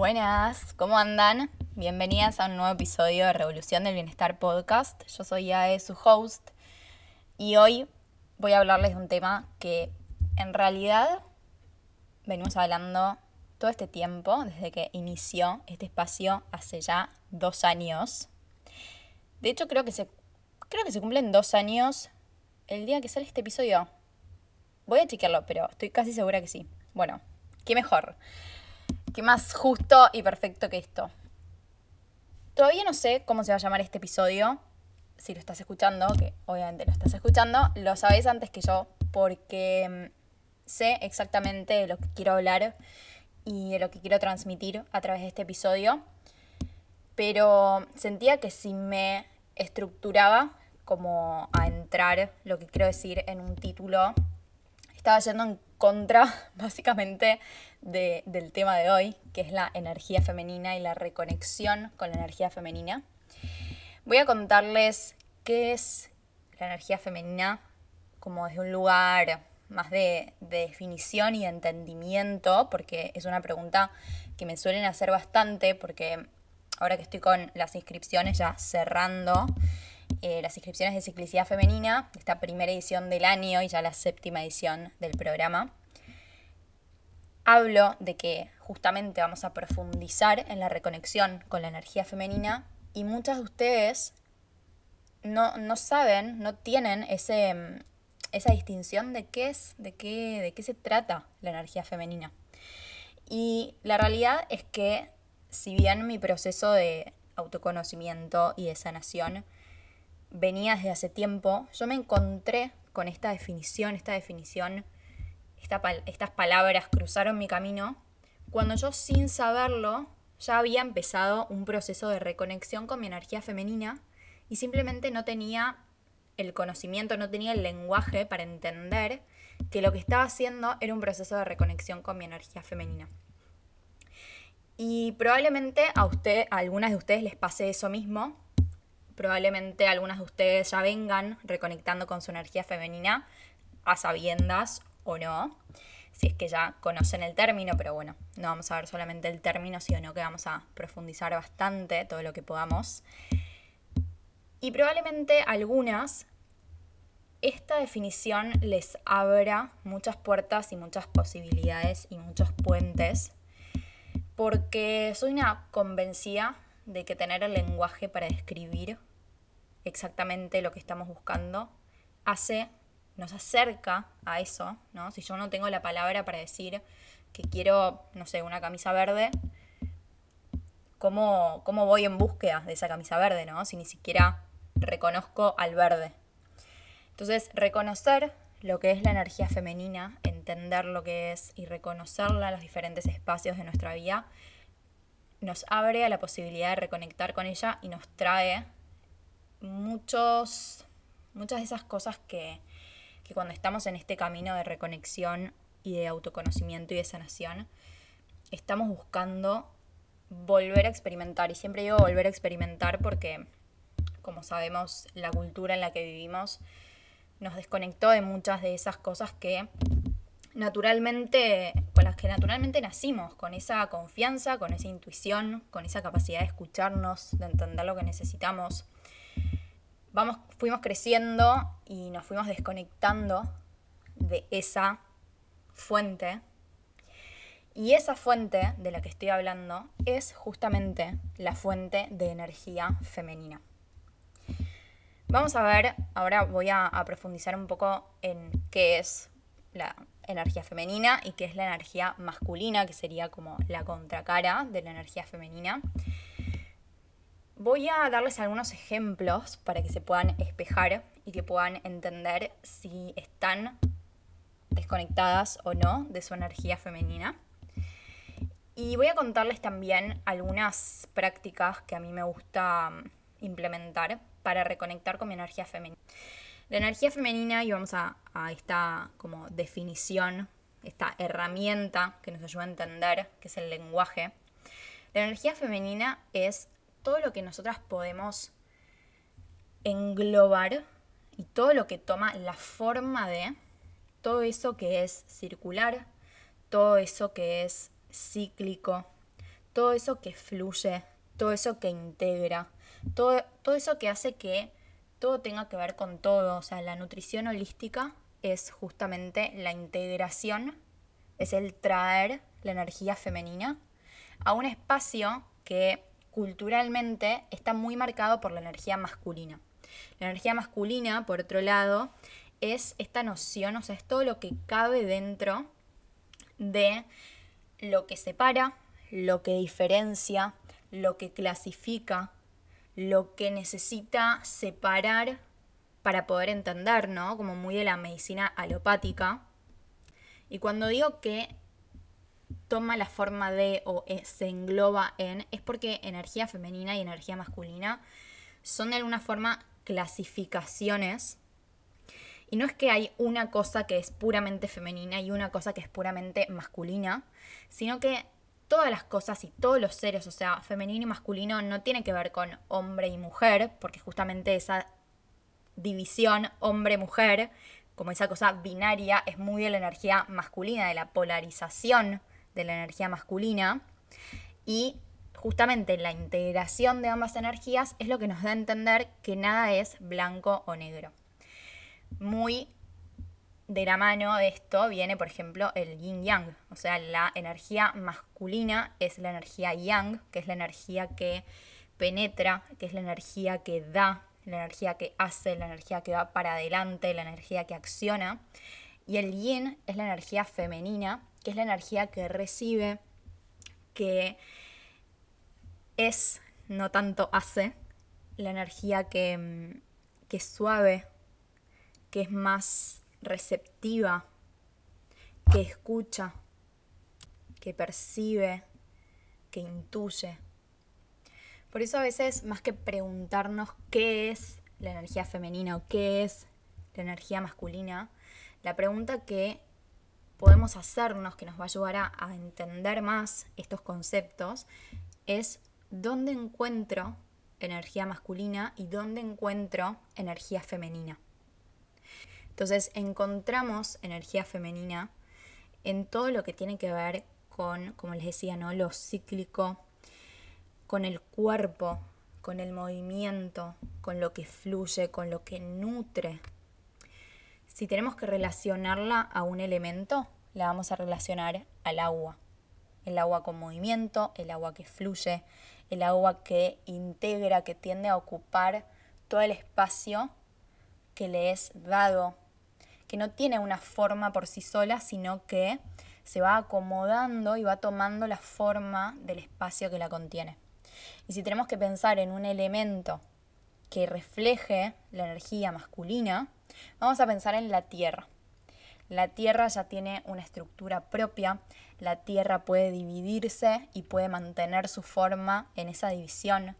Buenas, ¿cómo andan? Bienvenidas a un nuevo episodio de Revolución del Bienestar Podcast. Yo soy Ae, su host, y hoy voy a hablarles de un tema que en realidad venimos hablando todo este tiempo, desde que inició este espacio hace ya dos años. De hecho, creo que se, creo que se cumplen dos años el día que sale este episodio. Voy a chequearlo, pero estoy casi segura que sí. Bueno, qué mejor. Qué más justo y perfecto que esto. Todavía no sé cómo se va a llamar este episodio. Si lo estás escuchando, que obviamente lo estás escuchando, lo sabes antes que yo, porque mm, sé exactamente de lo que quiero hablar y de lo que quiero transmitir a través de este episodio. Pero sentía que si me estructuraba como a entrar lo que quiero decir en un título, estaba yendo en contra básicamente del tema de hoy, que es la energía femenina y la reconexión con la energía femenina. Voy a contarles qué es la energía femenina como desde un lugar más de, de, definición y de entendimiento, porque es una pregunta que me suelen hacer bastante, porque ahora que estoy con las inscripciones ya cerrando, eh, las inscripciones de ciclicidad femenina, esta primera edición del año y ya la séptima edición del programa. Hablo de que justamente vamos a profundizar en la reconexión con la energía femenina y muchas de ustedes no, no saben, no tienen ese, esa distinción de qué es, de qué, de qué se trata la energía femenina. Y la realidad es que si bien mi proceso de autoconocimiento y de sanación venía desde hace tiempo, yo me encontré con esta definición, esta definición, estas palabras cruzaron mi camino, cuando yo sin saberlo ya había empezado un proceso de reconexión con mi energía femenina y simplemente no tenía el conocimiento, no tenía el lenguaje para entender que lo que estaba haciendo era un proceso de reconexión con mi energía femenina. Y probablemente a, usted, a algunas de ustedes les pase eso mismo, Probablemente algunas de ustedes ya vengan reconectando con su energía femenina a sabiendas o no, si es que ya conocen el término, pero bueno, no vamos a ver solamente el término, sino que vamos a profundizar bastante todo lo que podamos. Y probablemente algunas, esta definición les abra muchas puertas y muchas posibilidades y muchos puentes, porque soy una convencida de que tener el lenguaje para describir exactamente lo que estamos buscando, hace, nos acerca a eso, ¿no? Si yo no tengo la palabra para decir que quiero, no sé, una camisa verde, ¿cómo, cómo voy en búsqueda de esa camisa verde, ¿no? Si ni siquiera reconozco al verde. Entonces, reconocer lo que es la energía femenina, entender lo que es y reconocerla en los diferentes espacios de nuestra vida, nos abre a la posibilidad de reconectar con ella y nos trae muchos, muchas de esas cosas que, que cuando estamos en este camino de reconexión y de autoconocimiento y de sanación, estamos buscando volver a experimentar. Y siempre digo volver a experimentar porque, como sabemos, la cultura en la que vivimos nos desconectó de muchas de esas cosas que naturalmente, con las que naturalmente nacimos, con esa confianza, con esa intuición, con esa capacidad de escucharnos, de entender lo que necesitamos vamos, fuimos creciendo y nos fuimos desconectando de esa fuente. Y esa fuente de la que estoy hablando es justamente la fuente de energía femenina. Vamos a ver, ahora voy a, a profundizar un poco en qué es la energía femenina y qué es la energía masculina, que sería como la contracara de la energía femenina. Voy a darles algunos ejemplos para que se puedan espejar y que puedan entender si están desconectadas o no de su energía femenina. Y voy a contarles también algunas prácticas que a mí me gusta mm, implementar para reconectar con mi energía femenina. La energía femenina, y vamos a, esta como definición, esta herramienta que nos ayuda a entender, que es el lenguaje. La energía femenina es todo lo que nosotras podemos englobar y todo lo que toma la forma de todo eso que es circular, todo eso que es cíclico, todo eso que fluye, todo eso que integra, todo, todo eso que hace que todo tenga que ver con todo. O sea, la nutrición holística es justamente la integración, es el traer la energía femenina a un espacio que culturalmente está muy marcado por la energía masculina. La energía masculina, por otro lado, es esta noción, o sea, es todo lo que cabe dentro de lo que separa, lo que diferencia, lo que clasifica, lo que necesita separar para poder entender, ¿no? Como muy de la medicina alopática. Y cuando digo que toma la forma de o se engloba en, es porque energía femenina y energía masculina son de alguna forma clasificaciones. Y no es que hay una cosa que es puramente femenina y una cosa que es puramente masculina, sino que todas las cosas y todos los seres, o sea, femenino y masculino, no tiene que ver con hombre y mujer, porque justamente esa división hombre-mujer, como esa cosa binaria, es muy de la energía masculina, de la polarización de la energía masculina. Y justamente la integración de ambas energías es lo que nos da a entender que nada es blanco o negro. Muy de la mano de esto viene, por ejemplo, el yin yang. O sea, la energía masculina es la energía yang, que es la energía que penetra, que es la energía que da, la energía que hace, la energía que va para adelante, la energía que acciona. Y el yin es la energía femenina, que es la energía que recibe, que es, no tanto hace, la energía que, mm, que es suave, que es más receptiva, que escucha, que percibe, que intuye. Por eso a veces, más que preguntarnos qué es la energía femenina o qué es la energía masculina, la pregunta que podemos hacernos, que nos va a ayudar a, entender más estos conceptos, es dónde encuentro energía masculina y dónde encuentro energía femenina. Entonces encontramos energía femenina en todo lo que tiene que ver con, como les decía, ¿no? lo cíclico, con el cuerpo, con el movimiento, con lo que fluye, con lo que nutre. Si tenemos que relacionarla a un elemento, la vamos a relacionar al agua. El agua con movimiento, el agua que fluye, el agua que integra, que tiende a ocupar todo el espacio que le es dado que no tiene una forma por sí sola, sino que se va acomodando y va tomando la forma del espacio que la contiene. Y si tenemos que pensar en un elemento que refleje la energía masculina, vamos a pensar en la Tierra. La Tierra ya tiene una estructura propia, la Tierra puede dividirse y puede mantener su forma en esa división.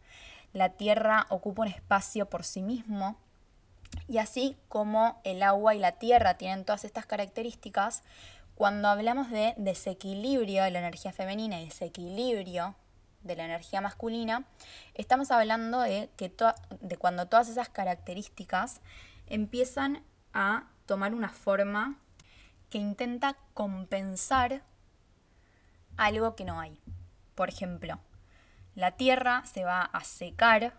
La Tierra ocupa un espacio por sí mismo y así como el agua y la tierra tienen todas estas características, cuando hablamos de desequilibrio de la energía femenina y desequilibrio de la energía masculina, estamos hablando de, que de cuando todas esas características empiezan a tomar una forma que intenta compensar algo que no hay. Por ejemplo, la tierra se va a secar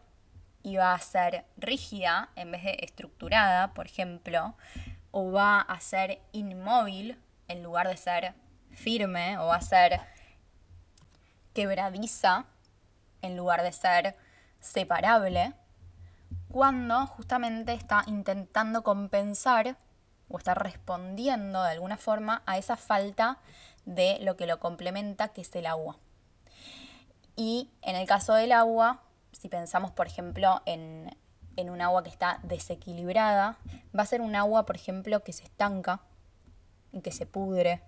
y va a ser rígida en vez de estructurada, por ejemplo, o va a ser inmóvil en lugar de ser firme, o va a ser quebradiza en lugar de ser separable, cuando justamente está intentando compensar o está respondiendo de alguna forma a esa falta de lo que lo complementa, que es el agua. Y en el caso del agua, si pensamos, por ejemplo, en, un agua que está desequilibrada, va a ser un agua, por ejemplo, que se estanca, que se pudre.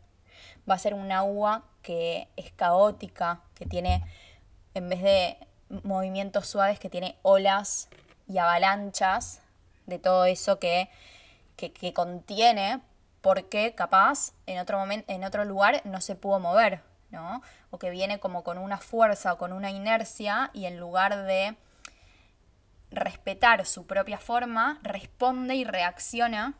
Va a ser un agua que es caótica, que tiene, en vez de movimientos suaves, que tiene olas y avalanchas de todo eso que, que contiene, porque capaz en otro, momento, en otro lugar no se pudo mover. O que viene como con una fuerza o con una inercia y en lugar de respetar su propia forma, responde y reacciona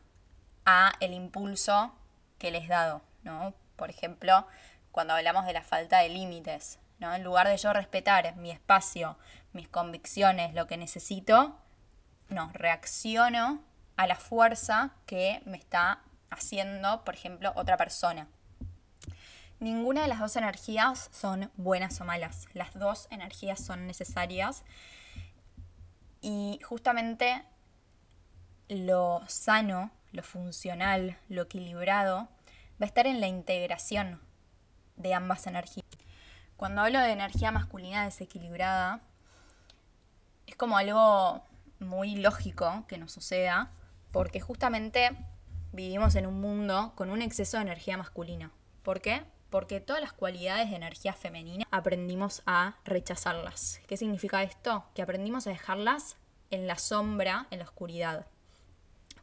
a el impulso que les dado, ¿no? Por ejemplo, cuando hablamos de la falta de límites, ¿no? En lugar de yo respetar mi espacio, mis convicciones, lo que necesito, no, reacciono a la fuerza que me está haciendo, por ejemplo, otra persona. Ninguna de las dos energías son buenas o malas. Las dos energías son necesarias. Y justamente lo sano, lo funcional, lo equilibrado, va a estar en la integración de ambas energías. Cuando hablo de energía masculina desequilibrada, es como algo muy lógico que nos suceda, porque justamente vivimos en un mundo con un exceso de energía masculina. ¿Por qué? Porque todas las cualidades de energía femenina aprendimos a rechazarlas. ¿Qué significa esto? Que aprendimos a dejarlas en la sombra, en la oscuridad.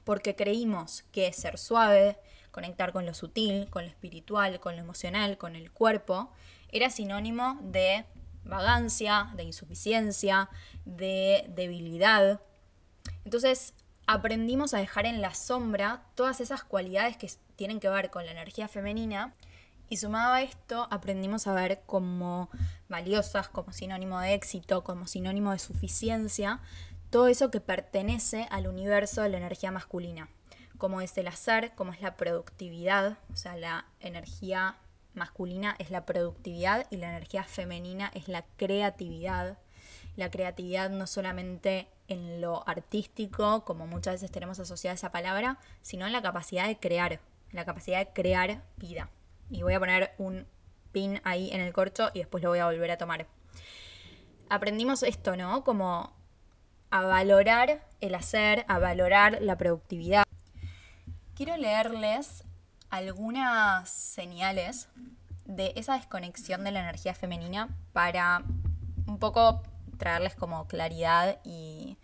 Porque creímos que ser suave, conectar con lo sutil, con lo espiritual, con lo emocional, con el cuerpo, era sinónimo de vagancia, de insuficiencia, de debilidad. Entonces aprendimos a dejar en la sombra todas esas cualidades que tienen que ver con la energía femenina y sumado a esto aprendimos a ver como valiosas, como sinónimo de éxito, como sinónimo de suficiencia, todo eso que pertenece al universo de la energía masculina, como es el hacer, como es la productividad, o sea, la energía masculina es la productividad y la energía femenina es la creatividad. La creatividad no solamente en lo artístico, como muchas veces tenemos asociada esa palabra, sino en la capacidad de crear, la capacidad de crear vida. Y voy a poner un pin ahí en el corcho y después lo voy a volver a tomar. Aprendimos esto, ¿no? Como a valorar el hacer, a valorar la productividad. Quiero leerles algunas señales de esa desconexión de la energía femenina para un poco traerles como claridad y,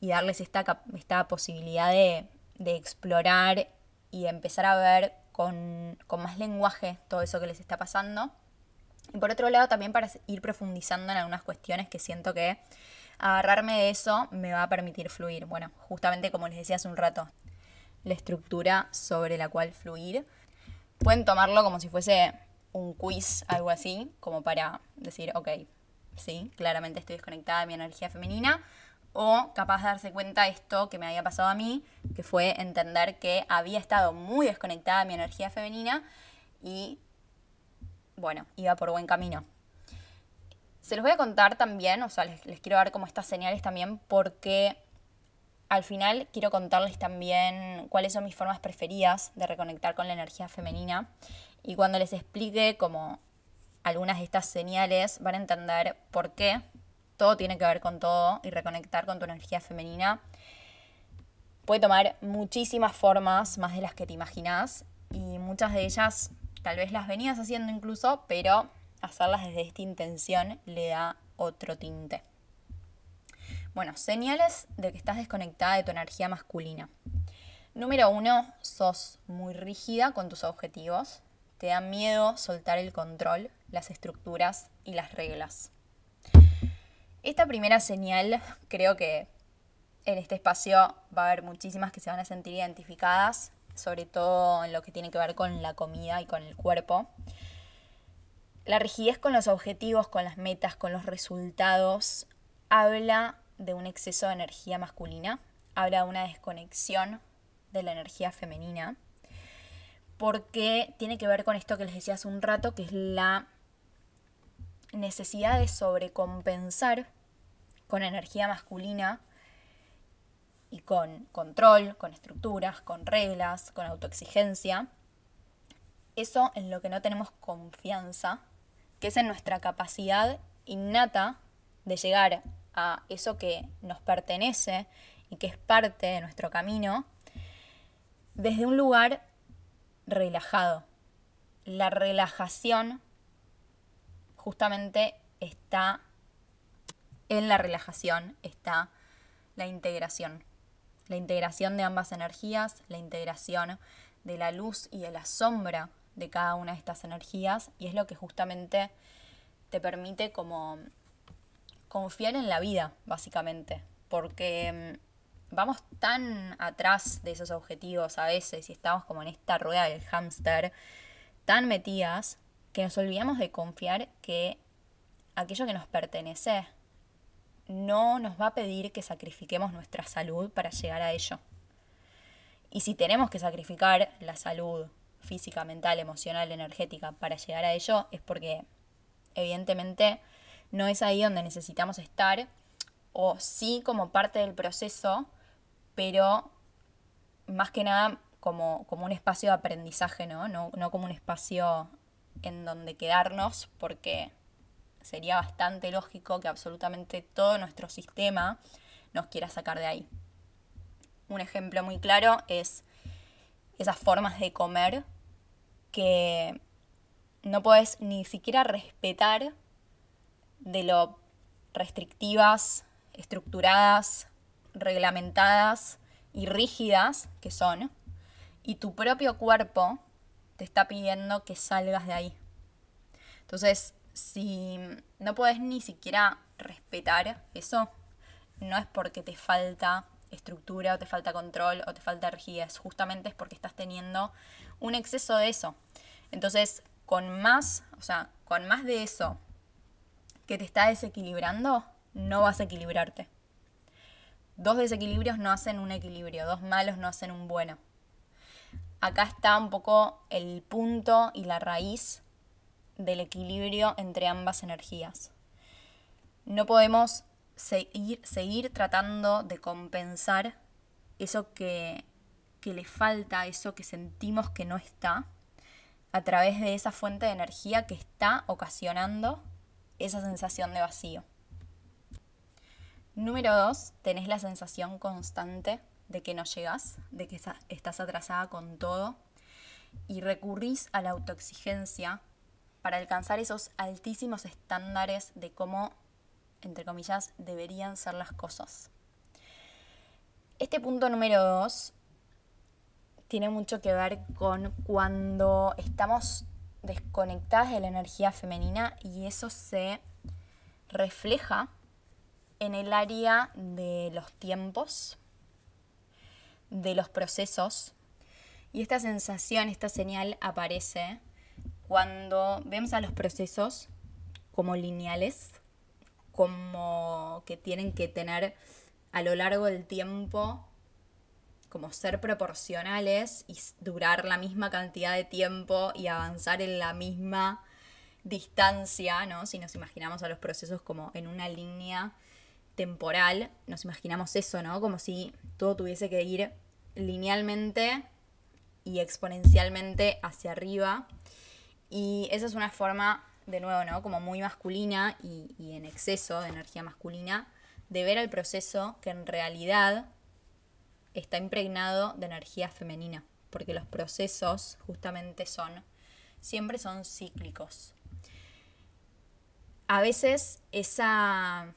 darles esta, esta posibilidad de, explorar y empezar a ver con, con, más lenguaje todo eso que les está pasando. Y por otro lado, también para ir profundizando en algunas cuestiones que siento que agarrarme de eso me va a permitir fluir. Bueno, justamente como les decía hace un rato, la estructura sobre la cual fluir. Pueden tomarlo como si fuese un quiz, algo así, como para decir, ok, sí, claramente estoy desconectada de mi energía femenina. O capaz de darse cuenta de esto que me había pasado a mí, que fue entender que había estado muy desconectada de mi energía femenina y, bueno, iba por buen camino. Se los voy a contar también, o sea, les, quiero dar como estas señales también porque al final quiero contarles también cuáles son mis formas preferidas de reconectar con la energía femenina y cuando les explique como algunas de estas señales van a entender por qué todo tiene que ver con todo y reconectar con tu energía femenina puede tomar muchísimas formas, más de las que te imaginas y muchas de ellas tal vez las venías haciendo incluso, pero hacerlas desde esta intención le da otro tinte. Bueno, señales de que estás desconectada de tu energía masculina. Número uno, sos muy rígida con tus objetivos. Te da miedo soltar el control, las estructuras y las reglas. Esta primera señal creo que en este espacio va a haber muchísimas que se van a sentir identificadas, sobre todo en lo que tiene que ver con la comida y con el cuerpo. La rigidez con los objetivos, con las metas, con los resultados, habla de un exceso de energía masculina, habla de una desconexión de la energía femenina, porque tiene que ver con esto que les decía hace un rato, que es la necesidad de sobrecompensar con energía masculina y con control, con estructuras, con reglas, con autoexigencia. Eso en lo que no tenemos confianza, que es en nuestra capacidad innata de llegar a eso que nos pertenece y que es parte de nuestro camino, desde un lugar relajado. La relajación justamente está en la relajación, está la integración. La integración de ambas energías, la integración de la luz y de la sombra de cada una de estas energías y es lo que justamente te permite como confiar en la vida, básicamente, porque mm, vamos tan atrás de esos objetivos a veces y estamos como en esta rueda del hámster, tan metidas, que nos olvidamos de confiar que aquello que nos pertenece no nos va a pedir que sacrifiquemos nuestra salud para llegar a ello. Y si tenemos que sacrificar la salud física, mental, emocional, energética para llegar a ello, es porque evidentemente no es ahí donde necesitamos estar, o sí como parte del proceso, pero más que nada como, como un espacio de aprendizaje, ¿no? ¿no? No como un espacio en donde quedarnos, porque sería bastante lógico que absolutamente todo nuestro sistema nos quiera sacar de ahí. Un ejemplo muy claro es esas formas de comer que no puedes ni siquiera respetar de lo restrictivas, estructuradas, reglamentadas y rígidas que son, y tu propio cuerpo te está pidiendo que salgas de ahí. Entonces, si no puedes ni siquiera respetar eso, no es porque te falta estructura o te falta control o te falta rigidez, justamente es porque estás teniendo un exceso de eso. Entonces, con más, o sea, con más de eso que te está desequilibrando, no vas a equilibrarte. Dos desequilibrios no hacen un equilibrio, dos malos no hacen un bueno. Acá está un poco el punto y la raíz del equilibrio entre ambas energías. No podemos seguir, seguir tratando de compensar eso que, que le falta, eso que sentimos que no está, a través de esa fuente de energía que está ocasionando esa sensación de vacío. Número dos, tenés la sensación constante de que no llegas, de que estás atrasada con todo y recurrís a la autoexigencia para alcanzar esos altísimos estándares de cómo, entre comillas, deberían ser las cosas. Este punto número dos tiene mucho que ver con cuando estamos desconectadas de la energía femenina y eso se refleja en el área de los tiempos, de los procesos. Y esta sensación, esta señal aparece cuando vemos a los procesos como lineales, como que tienen que tener a lo largo del tiempo como ser proporcionales y durar la misma cantidad de tiempo y avanzar en la misma distancia, ¿no? Si nos imaginamos a los procesos como en una línea temporal, nos imaginamos eso, ¿no? Como si todo tuviese que ir linealmente y exponencialmente hacia arriba y esa es una forma, de nuevo, ¿no? Como muy masculina y, en exceso de energía masculina, de ver el proceso que en realidad está impregnado de energía femenina, porque los procesos justamente son, siempre son cíclicos. A veces esa,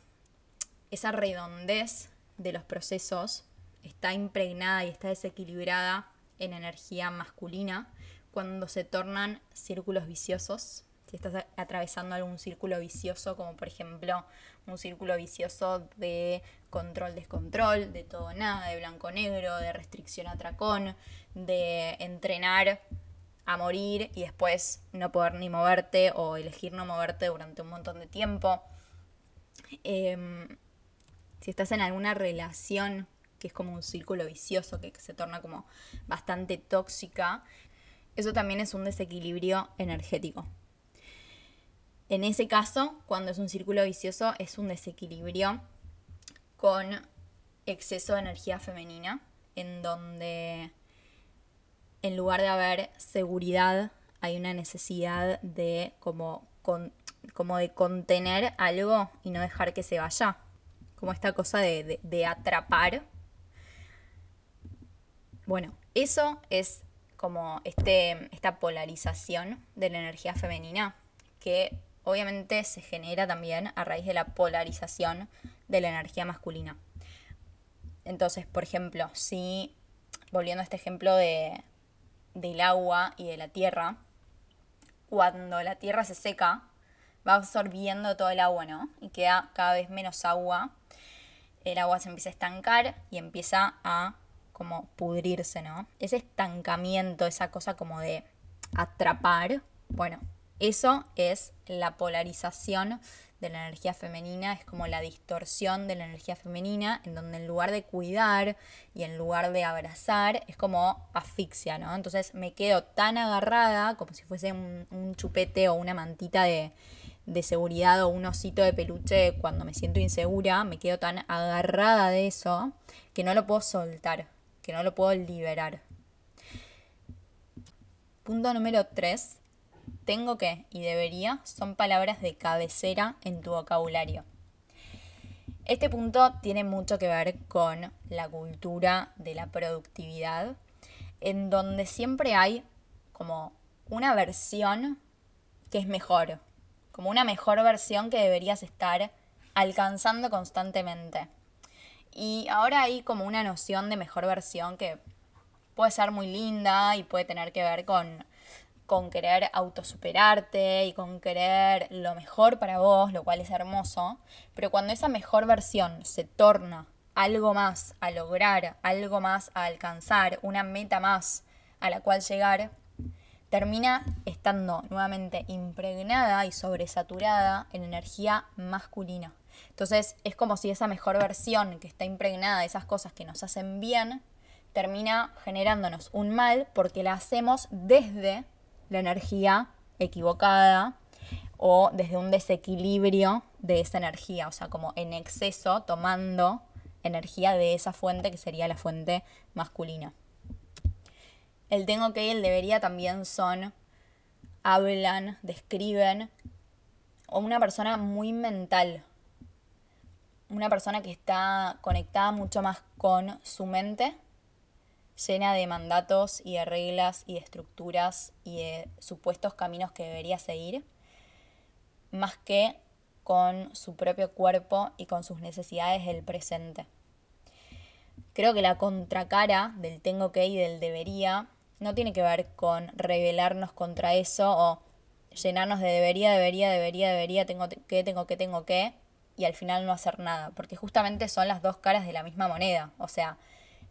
esa redondez de los procesos está impregnada y está desequilibrada en energía masculina, cuando se tornan círculos viciosos. Si estás atravesando algún círculo vicioso, como por ejemplo un círculo vicioso de control-descontrol, de todo nada, de blanco-negro, de restricción-atracón, de entrenar a morir y después no poder ni moverte o elegir no moverte durante un montón de tiempo. Em, si estás en alguna relación que es como un círculo vicioso, que se torna como bastante tóxica, eso también es un desequilibrio energético. En ese caso, cuando es un círculo vicioso, es un desequilibrio con exceso de energía femenina, en donde en lugar de haber seguridad, hay una necesidad de como, de contener algo y no dejar que se vaya. Como esta cosa de, de atrapar. Bueno, eso es como este, esta polarización de la energía femenina que obviamente se genera también a raíz de la polarización de la energía masculina. Entonces, por ejemplo, si, volviendo a este ejemplo de, del agua y de la tierra, cuando la tierra se seca, va absorbiendo todo el agua, ¿no? Y queda cada vez menos agua. El agua se empieza a estancar y empieza a como pudrirse, ¿no? Ese estancamiento, esa cosa como de atrapar, bueno, eso es la polarización de la energía femenina es como la distorsión de la energía femenina, en donde en lugar de cuidar y en lugar de abrazar, es como asfixia, ¿no? Entonces me quedo tan agarrada como si fuese un, chupete o una mantita de, de seguridad o un osito de peluche cuando me siento insegura, me quedo tan agarrada de eso que no lo puedo soltar, que no lo puedo liberar. Punto número 3 tengo que y debería son palabras de cabecera en tu vocabulario. Este punto tiene mucho que ver con la cultura de la productividad, en donde siempre hay como una versión que es mejor, como una mejor versión que deberías estar alcanzando constantemente. Y ahora hay como una noción de mejor versión que puede ser muy linda y puede tener que ver con con querer autosuperarte y con querer lo mejor para vos, lo cual es hermoso, pero cuando esa mejor versión se torna algo más a lograr, algo más a alcanzar, una meta más a la cual llegar, termina estando nuevamente impregnada y sobresaturada en energía masculina. Entonces es como si esa mejor versión que está impregnada de esas cosas que nos hacen bien, termina generándonos un mal porque la hacemos desde la energía equivocada o desde un desequilibrio de esa energía, o sea, como en exceso tomando energía de esa fuente que sería la fuente masculina. El tengo que y el debería también son, hablan, describen, o una persona muy mental, una persona que está conectada mucho más con su mente llena de mandatos y de reglas y de estructuras y de supuestos caminos que debería seguir, más que con su propio cuerpo y con sus necesidades del presente. Creo que la contracara del tengo que y del debería no tiene que ver con rebelarnos contra eso o llenarnos de debería, debería, debería, debería, tengo que, tengo que, tengo que, y al final no hacer nada, porque justamente son las dos caras de la misma moneda. O sea,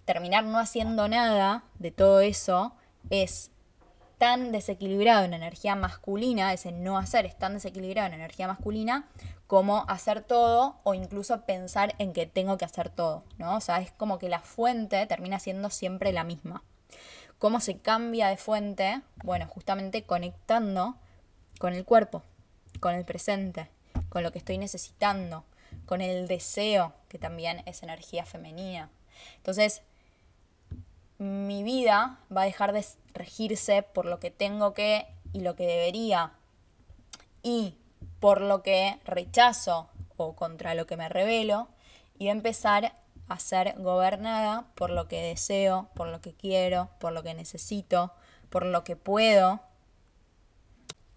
terminar no haciendo nada de todo eso es tan desequilibrado en energía masculina, ese no hacer es tan desequilibrado en energía masculina como hacer todo o incluso pensar en que tengo que hacer todo, ¿no? O sea, es como que la fuente termina siendo siempre la misma. ¿Cómo se cambia de fuente? Bueno, justamente conectando con el cuerpo, con el presente, con lo que estoy necesitando, con el deseo, que también es energía femenina. Entonces, mi vida va a dejar de regirse por lo que tengo que y lo que debería y por lo que rechazo o contra lo que me revelo y va a empezar a ser gobernada por lo que deseo, por lo que quiero, por lo que necesito, por lo que puedo,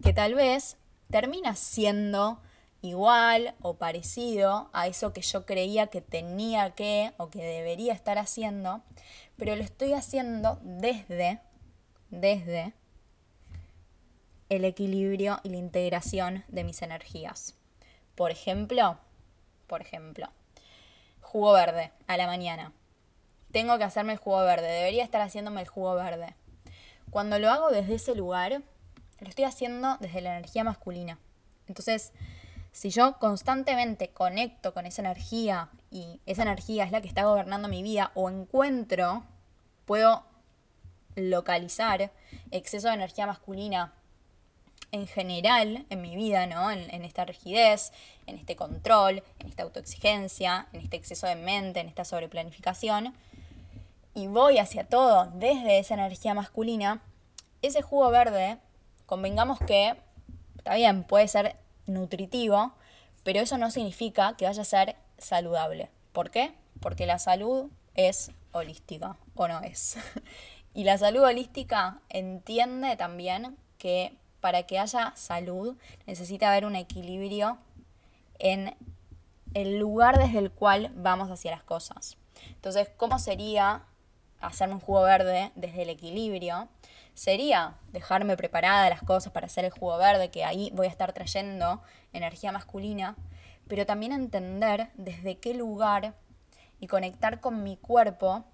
que tal vez termina siendo igual o parecido a eso que yo creía que tenía que o que debería estar haciendo, pero lo estoy haciendo desde, desde el equilibrio y la integración de mis energías. Por ejemplo, por ejemplo, jugo verde a la mañana. Tengo que hacerme el jugo verde, debería estar haciéndome el jugo verde. Cuando lo hago desde ese lugar, lo estoy haciendo desde la energía masculina. Entonces, si yo constantemente conecto con esa energía y esa energía es la que está gobernando mi vida o encuentro, puedo localizar exceso de energía masculina en general en mi vida, ¿no? En, esta rigidez, en este control, en esta autoexigencia, en este exceso de mente, en esta sobreplanificación, y voy hacia todo desde esa energía masculina, ese jugo verde, convengamos que, está bien, puede ser nutritivo, pero eso no significa que vaya a ser saludable. ¿Por qué? Porque la salud es holística, o no es. y la salud holística entiende también que para que haya salud necesita haber un equilibrio en el lugar desde el cual vamos hacia las cosas. Entonces, ¿cómo sería hacerme un jugo verde desde el equilibrio? sería dejarme preparada las cosas para hacer el jugo verde, que ahí voy a estar trayendo energía masculina, pero también entender desde qué lugar y conectar con mi cuerpo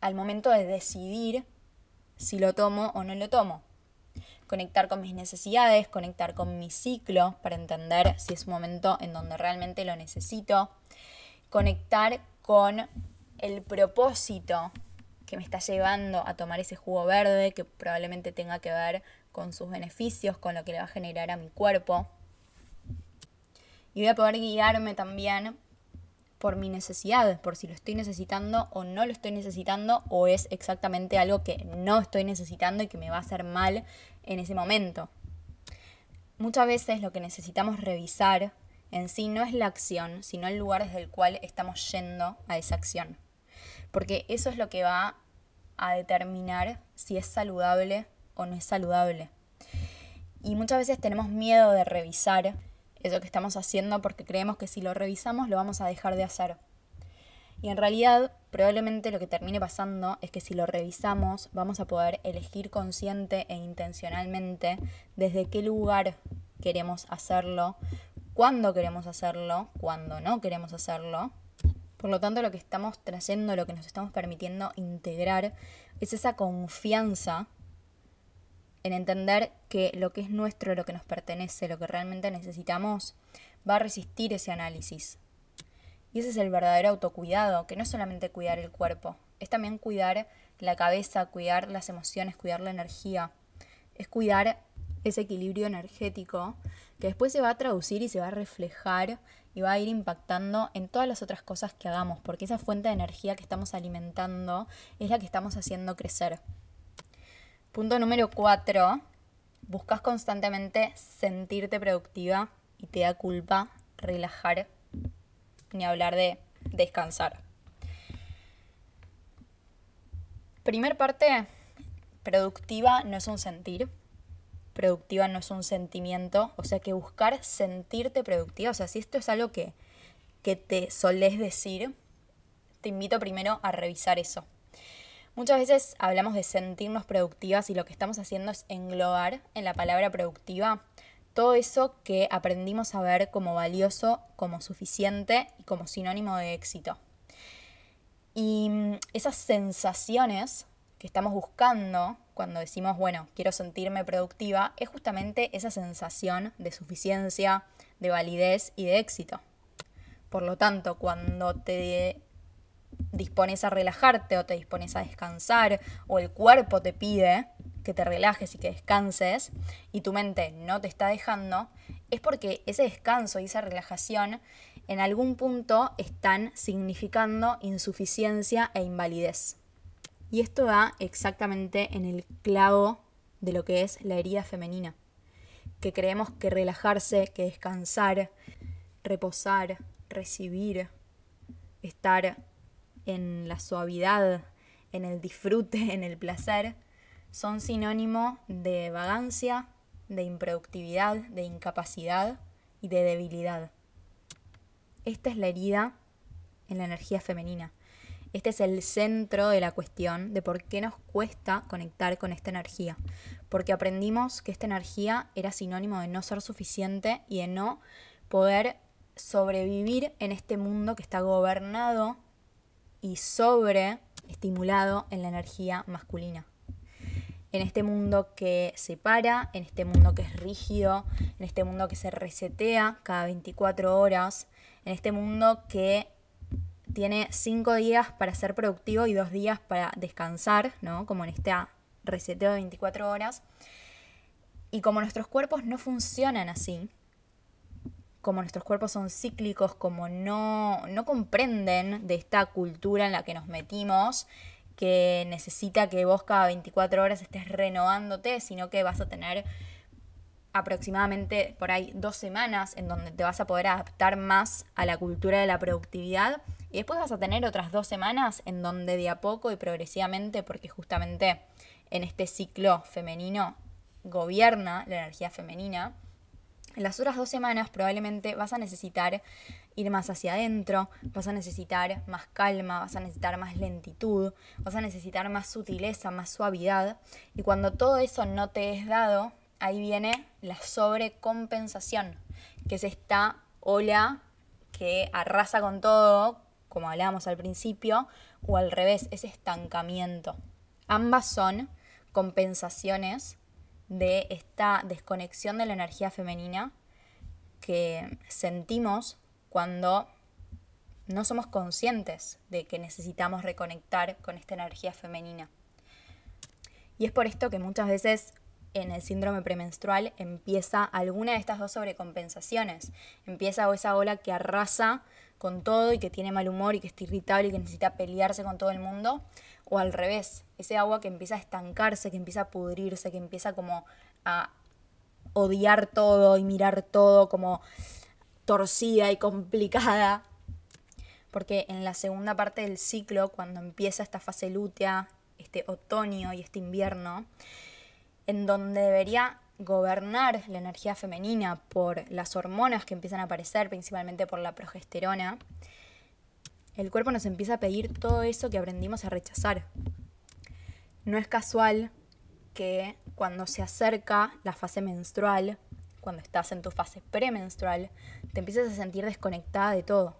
al momento de decidir si lo tomo o no lo tomo. Conectar con mis necesidades, conectar con mi ciclo para entender si es un momento en donde realmente lo necesito, conectar con el propósito que me está llevando a tomar ese jugo verde que probablemente tenga que ver con sus beneficios, con lo que le va a generar a mi cuerpo. Y voy a poder guiarme también por mi necesidad, por si lo estoy necesitando o no lo estoy necesitando o es exactamente algo que no estoy necesitando y que me va a hacer mal en ese momento. Muchas veces lo que necesitamos revisar en sí no es la acción, sino el lugar desde el cual estamos yendo a esa acción. Porque eso es lo que va a determinar si es saludable o no es saludable. Y muchas veces tenemos miedo de revisar eso que estamos haciendo porque creemos que si lo revisamos lo vamos a dejar de hacer. Y en realidad probablemente lo que termine pasando es que si lo revisamos vamos a poder elegir consciente e intencionalmente desde qué lugar queremos hacerlo, cuándo queremos hacerlo, cuándo no queremos hacerlo. Por lo tanto, lo que estamos trayendo, lo que nos estamos permitiendo integrar es esa confianza en entender que lo que es nuestro, lo que nos pertenece, lo que realmente necesitamos, va a resistir ese análisis. Y ese es el verdadero autocuidado, que no es solamente cuidar el cuerpo, es también cuidar la cabeza, cuidar las emociones, cuidar la energía, es cuidar ese equilibrio energético que después se va a traducir y se va a reflejar y va a ir impactando en todas las otras cosas que hagamos, porque esa fuente de energía que estamos alimentando es la que estamos haciendo crecer. Punto número cuatro, buscas constantemente sentirte productiva y te da culpa relajar, ni hablar de descansar. Primer parte, productiva no es un sentir, productiva no es un sentimiento, o sea que buscar sentirte productiva, o sea, si esto es algo que, que te solés decir, te invito primero a revisar eso. Muchas veces hablamos de sentirnos productivas y lo que estamos haciendo es englobar en la palabra productiva todo eso que aprendimos a ver como valioso, como suficiente y como sinónimo de éxito. Y mm, esas sensaciones que estamos buscando cuando decimos, bueno, quiero sentirme productiva, es justamente esa sensación de suficiencia, de validez y de éxito. Por lo tanto, cuando te dispones a relajarte o te dispones a descansar o el cuerpo te pide que te relajes y que descanses y tu mente no te está dejando, es porque ese descanso y esa relajación en algún punto están significando insuficiencia e invalidez. Y esto va exactamente en el clavo de lo que es la herida femenina, que creemos que relajarse, que descansar, reposar, recibir, estar en la suavidad, en el disfrute, en el placer, son sinónimo de vagancia, de improductividad, de incapacidad y de debilidad. Esta es la herida en la energía femenina. Este es el centro de la cuestión de por qué nos cuesta conectar con esta energía. Porque aprendimos que esta energía era sinónimo de no ser suficiente y de no poder sobrevivir en este mundo que está gobernado y sobre estimulado en la energía masculina. En este mundo que se para, en este mundo que es rígido, en este mundo que se resetea cada 24 horas, en este mundo que tiene 5 días para ser productivo y 2 días para descansar, ¿no? Como en este reseteo de 24 horas. Y como nuestros cuerpos no funcionan así, como nuestros cuerpos son cíclicos, como no, no comprenden de esta cultura en la que nos metimos, que necesita que vos cada 24 horas estés renovándote, sino que vas a tener aproximadamente por ahí dos semanas en donde te vas a poder adaptar más a la cultura de la productividad y después vas a tener otras dos semanas en donde de a poco y progresivamente, porque justamente en este ciclo femenino gobierna la energía femenina, en las otras dos semanas probablemente vas a necesitar ir más hacia adentro, vas a necesitar más calma, vas a necesitar más lentitud, vas a necesitar más sutileza, más suavidad. Y cuando todo eso no te es dado, ahí viene la sobrecompensación, que es esta ola que arrasa con todo, como hablábamos al principio, o al revés, ese estancamiento. Ambas son compensaciones de esta desconexión de la energía femenina que sentimos cuando no somos conscientes de que necesitamos reconectar con esta energía femenina. Y es por esto que muchas veces en el síndrome premenstrual empieza alguna de estas dos sobrecompensaciones. Empieza esa ola que arrasa con todo y que tiene mal humor y que está irritable y que necesita pelearse con todo el mundo. O al revés, ese agua que empieza a estancarse, que empieza a pudrirse, que empieza como a odiar todo y mirar todo como torcida y complicada. Porque en la segunda parte del ciclo, cuando empieza esta fase lútea, este otoño y este invierno, en donde debería gobernar la energía femenina por las hormonas que empiezan a aparecer, principalmente por la progesterona, el cuerpo nos empieza a pedir todo eso que aprendimos a rechazar. No es casual que cuando se acerca la fase menstrual, cuando estás en tu fase premenstrual, te empieces a sentir desconectada de todo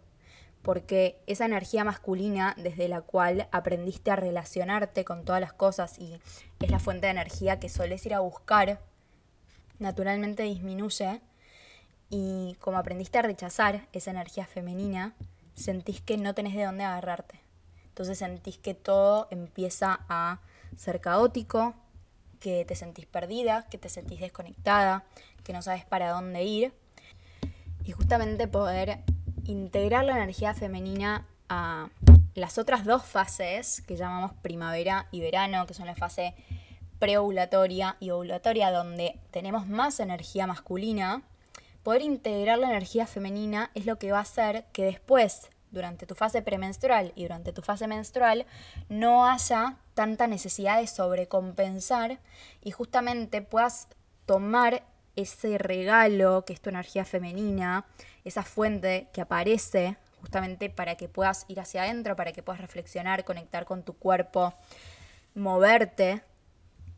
porque esa energía masculina desde la cual aprendiste a relacionarte con todas las cosas y es la fuente de energía que sueles ir a buscar, naturalmente disminuye y como aprendiste a rechazar esa energía femenina, sentís que no tenés de dónde agarrarte. Entonces sentís que todo empieza a ser caótico, que te sentís perdida, que te sentís desconectada, que no sabes para dónde ir. Y justamente poder integrar la energía femenina a las otras dos fases que llamamos primavera y verano, que son la fase preovulatoria y ovulatoria, donde tenemos más energía masculina, poder integrar la energía femenina es lo que va a hacer que después, durante tu fase premenstrual y durante tu fase menstrual, no haya tanta necesidad de sobrecompensar y justamente puedas tomar ese regalo que es tu energía femenina, esa fuente que aparece justamente para que puedas ir hacia adentro, para que puedas reflexionar, conectar con tu cuerpo, moverte,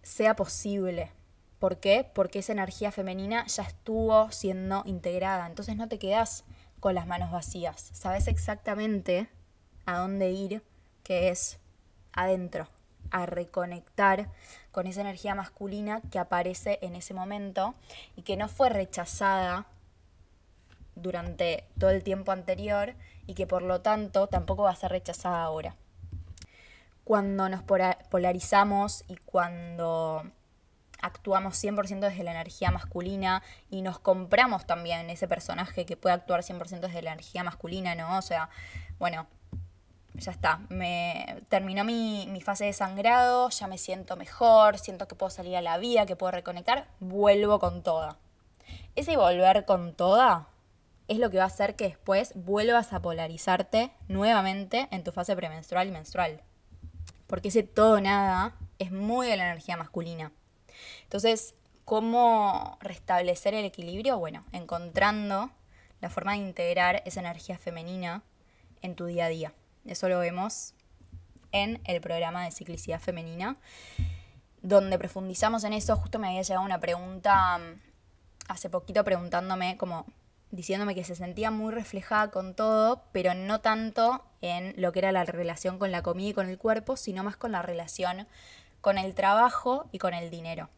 sea posible. ¿Por qué? Porque esa energía femenina ya estuvo siendo integrada. Entonces no te quedas con las manos vacías. Sabes exactamente a dónde ir, que es adentro, a reconectar con esa energía masculina que aparece en ese momento y que no fue rechazada durante todo el tiempo anterior y que por lo tanto tampoco va a ser rechazada ahora. Cuando nos polarizamos y cuando actuamos 100% desde la energía masculina y nos compramos también ese personaje que puede actuar 100% desde la energía masculina, ¿no? O sea, bueno, ya está, me terminó mi, mi, fase de sangrado, ya me siento mejor, siento que puedo salir a la vida, que puedo reconectar, vuelvo con toda. Ese volver con toda es lo que va a hacer que después vuelvas a polarizarte nuevamente en tu fase premenstrual y menstrual. Porque ese todo nada es muy de la energía masculina. Entonces, ¿cómo restablecer el equilibrio? Bueno, encontrando la forma de integrar esa energía femenina en tu día a día. Eso lo vemos en el programa de ciclicidad femenina, donde profundizamos en eso. Justo me había llegado una pregunta mm, hace poquito preguntándome como diciéndome que se sentía muy reflejada con todo, pero no tanto en lo que era la relación con la comida y con el cuerpo, sino más con la relación con el trabajo y con el dinero.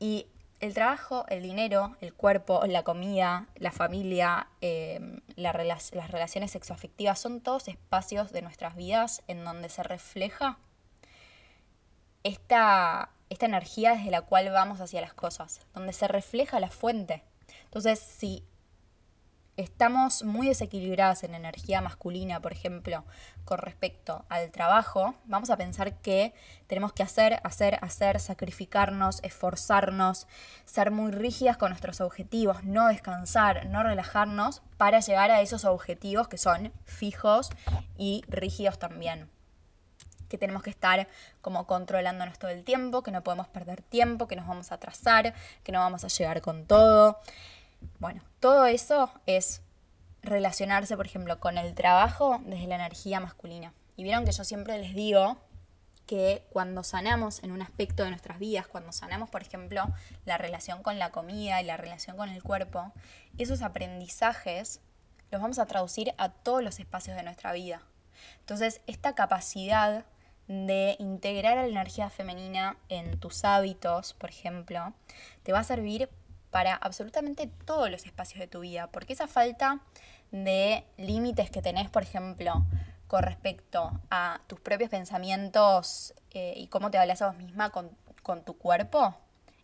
Y el trabajo, el dinero, el cuerpo, la comida, la familia, em, las relaciones sexoafectivas son todos espacios de nuestras vidas en donde se refleja esta, esta energía desde la cual vamos hacia las cosas, donde se refleja la fuente. Entonces, si estamos muy desequilibradas en energía masculina, por ejemplo, con respecto al trabajo, vamos a pensar que tenemos que hacer, hacer, hacer, sacrificarnos, esforzarnos, ser muy rígidas con nuestros objetivos, no descansar, no relajarnos para llegar a esos objetivos que son fijos y rígidos también que tenemos que estar como controlándonos todo el tiempo, que no podemos perder tiempo, que nos vamos a atrasar, que no vamos a llegar con todo. Bueno, todo eso es relacionarse, por ejemplo, con el trabajo desde la energía masculina. Y vieron que yo siempre les digo que cuando sanamos en un aspecto de nuestras vidas, cuando sanamos, por ejemplo, la relación con la comida y la relación con el cuerpo, esos aprendizajes los vamos a traducir a todos los espacios de nuestra vida. Entonces, esta capacidad de integrar la energía femenina en tus hábitos, por ejemplo, te va a servir para absolutamente todos los espacios de tu vida, porque esa falta de límites que tenés, por ejemplo, con respecto a tus propios pensamientos eh, y cómo te hablas a vos misma con, con tu cuerpo,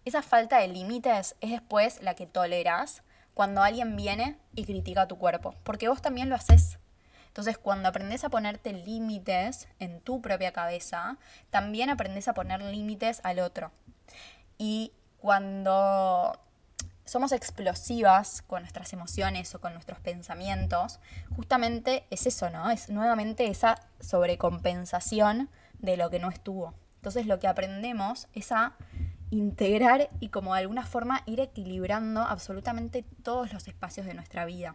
esa falta de límites es después la que toleras cuando alguien viene y critica tu cuerpo, porque vos también lo haces. Entonces, cuando aprendes a ponerte límites en tu propia cabeza, también aprendes a poner límites al otro. Y cuando somos explosivas con nuestras emociones o con nuestros pensamientos, justamente es eso, ¿no? Es nuevamente esa sobrecompensación de lo que no estuvo. Entonces lo que aprendemos es a integrar y como de alguna forma ir equilibrando absolutamente todos los espacios de nuestra vida.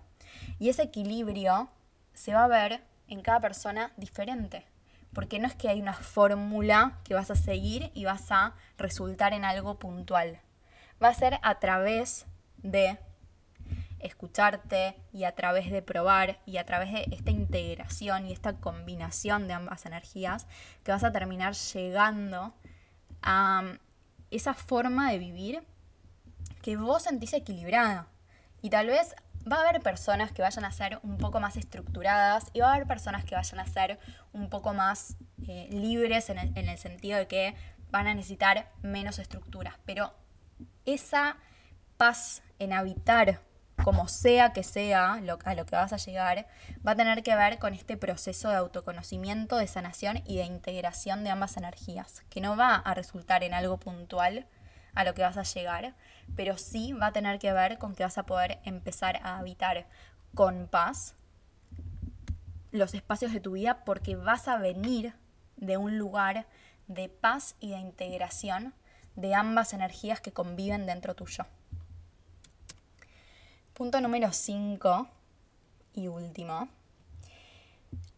Y ese equilibrio se va a ver en cada persona diferente. Porque no es que hay una fórmula que vas a seguir y vas a resultar en algo puntual. Va a ser a través de escucharte y a través de probar y a través de esta integración y esta combinación de ambas energías que vas a terminar llegando a esa forma de vivir que vos sentís equilibrada. Y tal vez va a haber personas que vayan a ser un poco más estructuradas y va a haber personas que vayan a ser un poco más eh, libres en el, en el sentido de que van a necesitar menos estructuras. Pero esa paz en habitar como sea que sea lo, a lo que vas a llegar, va a tener que ver con este proceso de autoconocimiento, de sanación y de integración de ambas energías, que no va a resultar en algo puntual a lo que vas a llegar, pero sí va a tener que ver con que vas a poder empezar a habitar con paz los espacios de tu vida porque vas a venir de un lugar de paz y de integración de ambas energías que conviven dentro tuyo. Punto número 5 y último.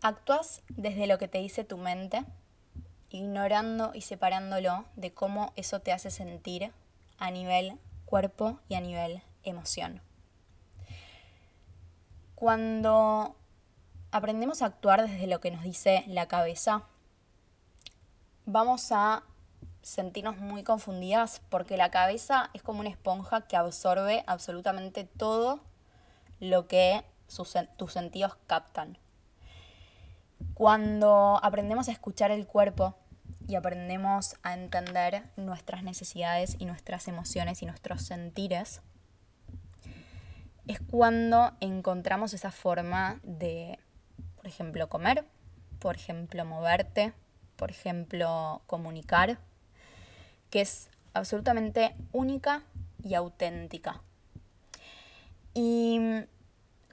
Actúas desde lo que te dice tu mente, ignorando y separándolo de cómo eso te hace sentir a nivel cuerpo y a nivel emoción. Cuando aprendemos a actuar desde lo que nos dice la cabeza, vamos a sentirnos muy confundidas porque la cabeza es como una esponja que absorbe absolutamente todo lo que tus sentidos captan. Cuando aprendemos a escuchar el cuerpo y aprendemos a entender nuestras necesidades y nuestras emociones y nuestros sentires, es cuando encontramos esa forma de, por ejemplo, comer, por ejemplo, moverte, por ejemplo, comunicar, que es absolutamente única y auténtica. Y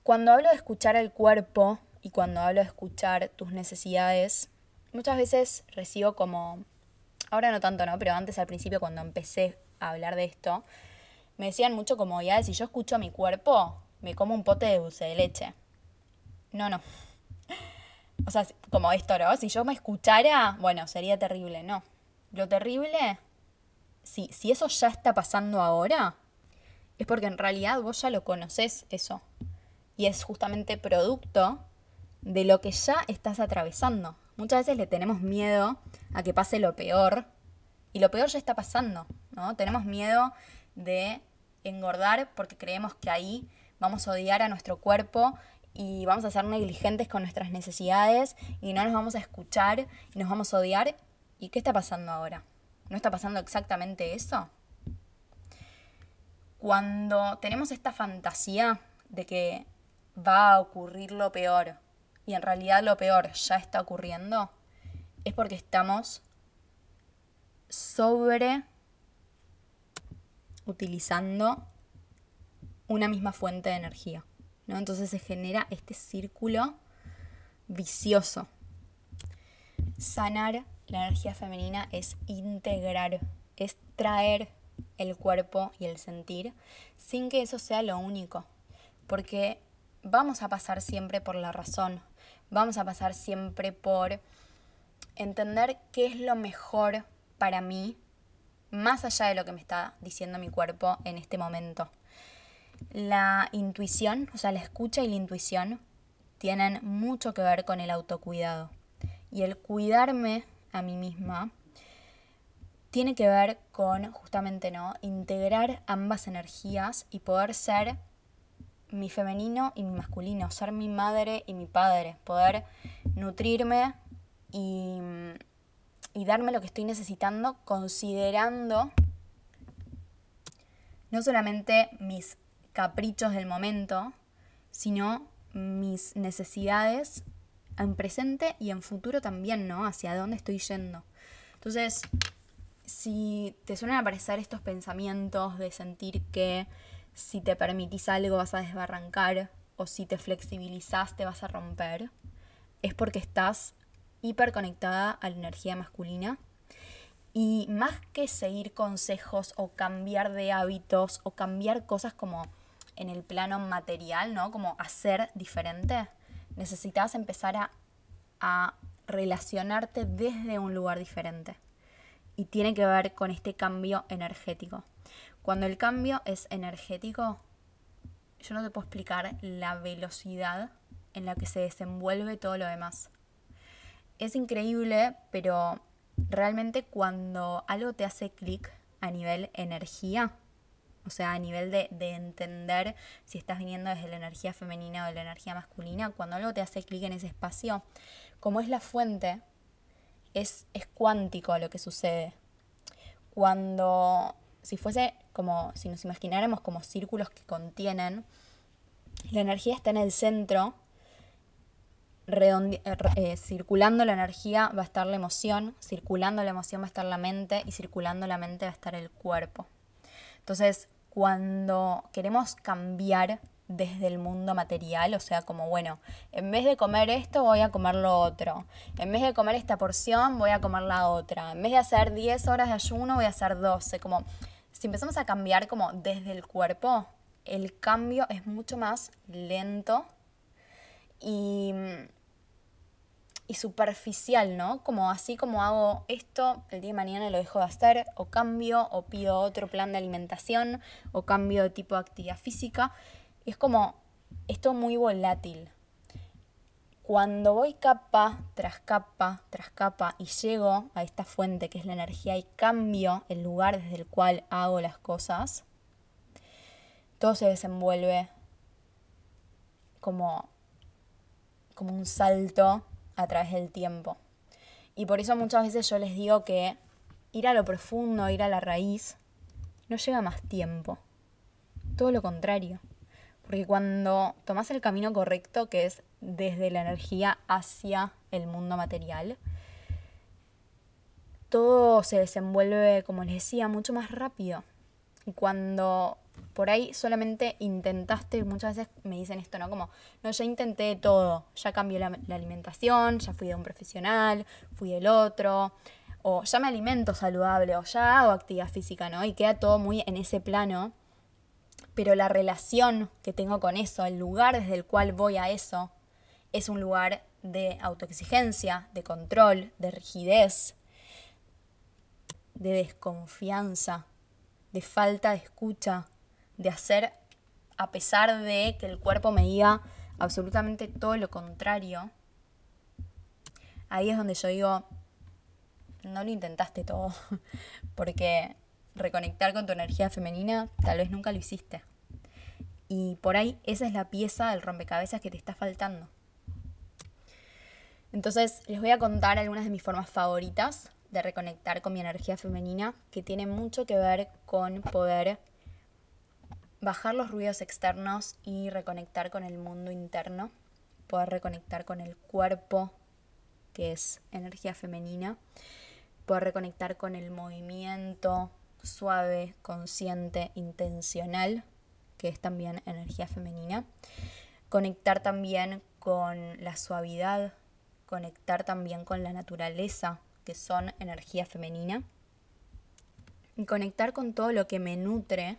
cuando hablo de escuchar el cuerpo y cuando hablo de escuchar tus necesidades, muchas veces recibo como, ahora no tanto, ¿no? Pero antes al principio cuando empecé a hablar de esto, me decían mucho como, ya, si yo escucho a mi cuerpo, me como un pote de dulce de leche. No, no. O sea, como esto, ¿no? Si yo me escuchara, bueno, sería terrible, no. Lo terrible si, eso ya está pasando ahora, es porque en realidad vos ya lo conoces eso. Y es justamente producto de lo que ya estás atravesando. Muchas veces le tenemos miedo a que pase lo peor y lo peor ya está pasando, ¿no? Tenemos miedo de engordar porque creemos que ahí vamos a odiar a nuestro cuerpo y vamos a ser negligentes con nuestras necesidades y no nos vamos a escuchar y nos vamos a odiar. ¿Y qué está pasando ahora? ¿No está pasando exactamente eso? Cuando tenemos esta fantasía de que va a ocurrir lo peor y en realidad lo peor ya está ocurriendo, es porque estamos sobre utilizando una misma fuente de energía. ¿no? Entonces se genera este círculo vicioso. Sanar la energía femenina es integrar, es traer el cuerpo y el sentir sin que eso sea lo único. Porque vamos a pasar siempre por la razón, vamos a pasar siempre por entender qué es lo mejor para mí, más allá de lo que me está diciendo mi cuerpo en este momento. La intuición, o sea, la escucha y la intuición tienen mucho que ver con el autocuidado. Y el cuidarme a mí misma, tiene que ver con justamente, ¿no? Integrar ambas energías y poder ser mi femenino y mi masculino, ser mi madre y mi padre, poder nutrirme y, y darme lo que estoy necesitando considerando no solamente mis caprichos del momento, sino mis necesidades en presente y en futuro también, ¿no? Hacia dónde estoy yendo. Entonces, si te suelen aparecer estos pensamientos de sentir que si te permitís algo vas a desbarrancar o si te flexibilizás te vas a romper, es porque estás hiperconectada a la energía masculina. Y más que seguir consejos o cambiar de hábitos o cambiar cosas como en el plano material, ¿no? Como hacer diferente, necesitas empezar a, a relacionarte desde un lugar diferente. Y tiene que ver con este cambio energético. Cuando el cambio es energético, yo no te puedo explicar la velocidad en la que se desenvuelve todo lo demás. Es increíble, pero realmente cuando algo te hace clic a nivel energía, o sea, a nivel de, de, entender si estás viniendo desde la energía femenina o de la energía masculina, cuando algo te hace clic en ese espacio, como es la fuente, es, es cuántico lo que sucede. Cuando, si fuese como, si nos imagináramos como círculos que contienen, la energía está en el centro, eh, eh, circulando la energía va a estar la emoción, circulando la emoción va a estar la mente y circulando la mente va a estar el cuerpo. Entonces, cuando queremos cambiar desde el mundo material, o sea, como bueno, en vez de comer esto voy a comer lo otro, en vez de comer esta porción voy a comer la otra, en vez de hacer 10 horas de ayuno voy a hacer 12, como si empezamos a cambiar como desde el cuerpo, el cambio es mucho más lento y y superficial, ¿no? Como así como hago esto, el día de mañana lo dejo de hacer, o cambio, o pido otro plan de alimentación, o cambio de tipo de actividad física. es como esto muy volátil. Cuando voy capa tras capa tras capa y llego a esta fuente que es la energía y cambio el lugar desde el cual hago las cosas, todo se desenvuelve como, como un salto a través del tiempo. Y por eso muchas veces yo les digo que ir a lo profundo, ir a la raíz, no lleva más tiempo. Todo lo contrario. Porque cuando tomas el camino correcto, que es desde la energía hacia el mundo material, todo se desenvuelve, como les decía, mucho más rápido. Y cuando por ahí solamente intentaste, muchas veces me dicen esto, ¿no? Como, no, ya intenté todo, ya cambié la, alimentación, ya fui de un profesional, fui del otro, o ya me alimento saludable, o ya hago actividad física, ¿no? Y queda todo muy en ese plano, pero la relación que tengo con eso, el lugar desde el cual voy a eso, es un lugar de autoexigencia, de control, de rigidez, de desconfianza, de falta de escucha, de hacer a pesar de que el cuerpo me diga absolutamente todo lo contrario, ahí es donde yo digo, no lo intentaste todo, porque reconectar con tu energía femenina tal vez nunca lo hiciste. Y por ahí esa es la pieza del rompecabezas que te está faltando. Entonces les voy a contar algunas de mis formas favoritas de reconectar con mi energía femenina, que tiene mucho que ver con poder bajar los ruidos externos y reconectar con el mundo interno, poder reconectar con el cuerpo, que es energía femenina, poder reconectar con el movimiento suave, consciente, intencional, que es también energía femenina, conectar también con la suavidad, conectar también con la naturaleza, que son energía femenina, y conectar con todo lo que me nutre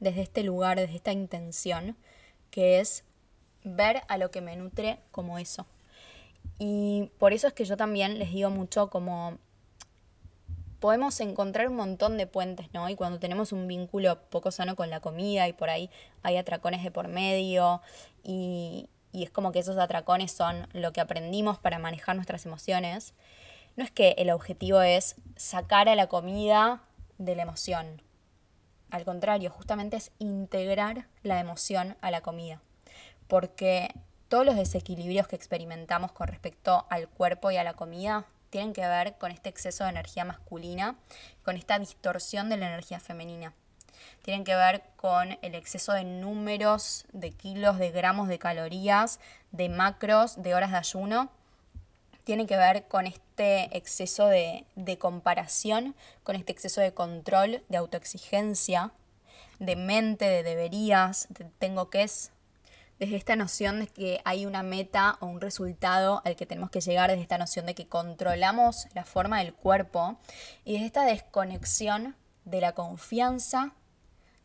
desde este lugar, desde esta intención, que es ver a lo que me nutre como eso. Y por eso es que yo también les digo mucho como podemos encontrar un montón de puentes, ¿no? Y cuando tenemos un vínculo poco sano con la comida y por ahí hay atracones de por medio y, y es como que esos atracones son lo que aprendimos para manejar nuestras emociones, no es que el objetivo es sacar a la comida de la emoción. Al contrario, justamente es integrar la emoción a la comida. Porque todos los desequilibrios que experimentamos con respecto al cuerpo y a la comida tienen que ver con este exceso de energía masculina, con esta distorsión de la energía femenina. Tienen que ver con el exceso de números, de kilos, de gramos, de calorías, de macros, de horas de ayuno. Tienen que ver con este exceso de, comparación, con este exceso de control, de autoexigencia, de mente, de deberías, de tengo que es, desde esta noción de que hay una meta o un resultado al que tenemos que llegar, desde esta noción de que controlamos la forma del cuerpo y desde esta desconexión de la confianza,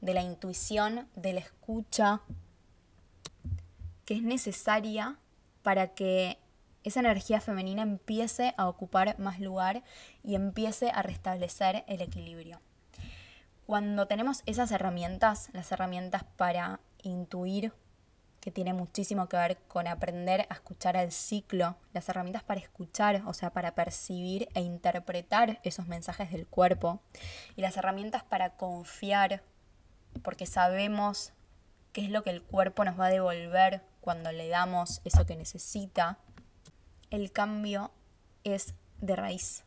de la intuición, de la escucha, que es necesaria para que esa energía femenina empiece a ocupar más lugar y empiece a restablecer el equilibrio. Cuando tenemos esas herramientas, las herramientas para intuir que tiene muchísimo que ver con aprender a escuchar al ciclo, las herramientas para escuchar, o sea, para percibir e interpretar esos mensajes del cuerpo, y las herramientas para confiar, porque sabemos qué es lo que el cuerpo nos va a devolver cuando le damos eso que necesita, el cambio es de raíz.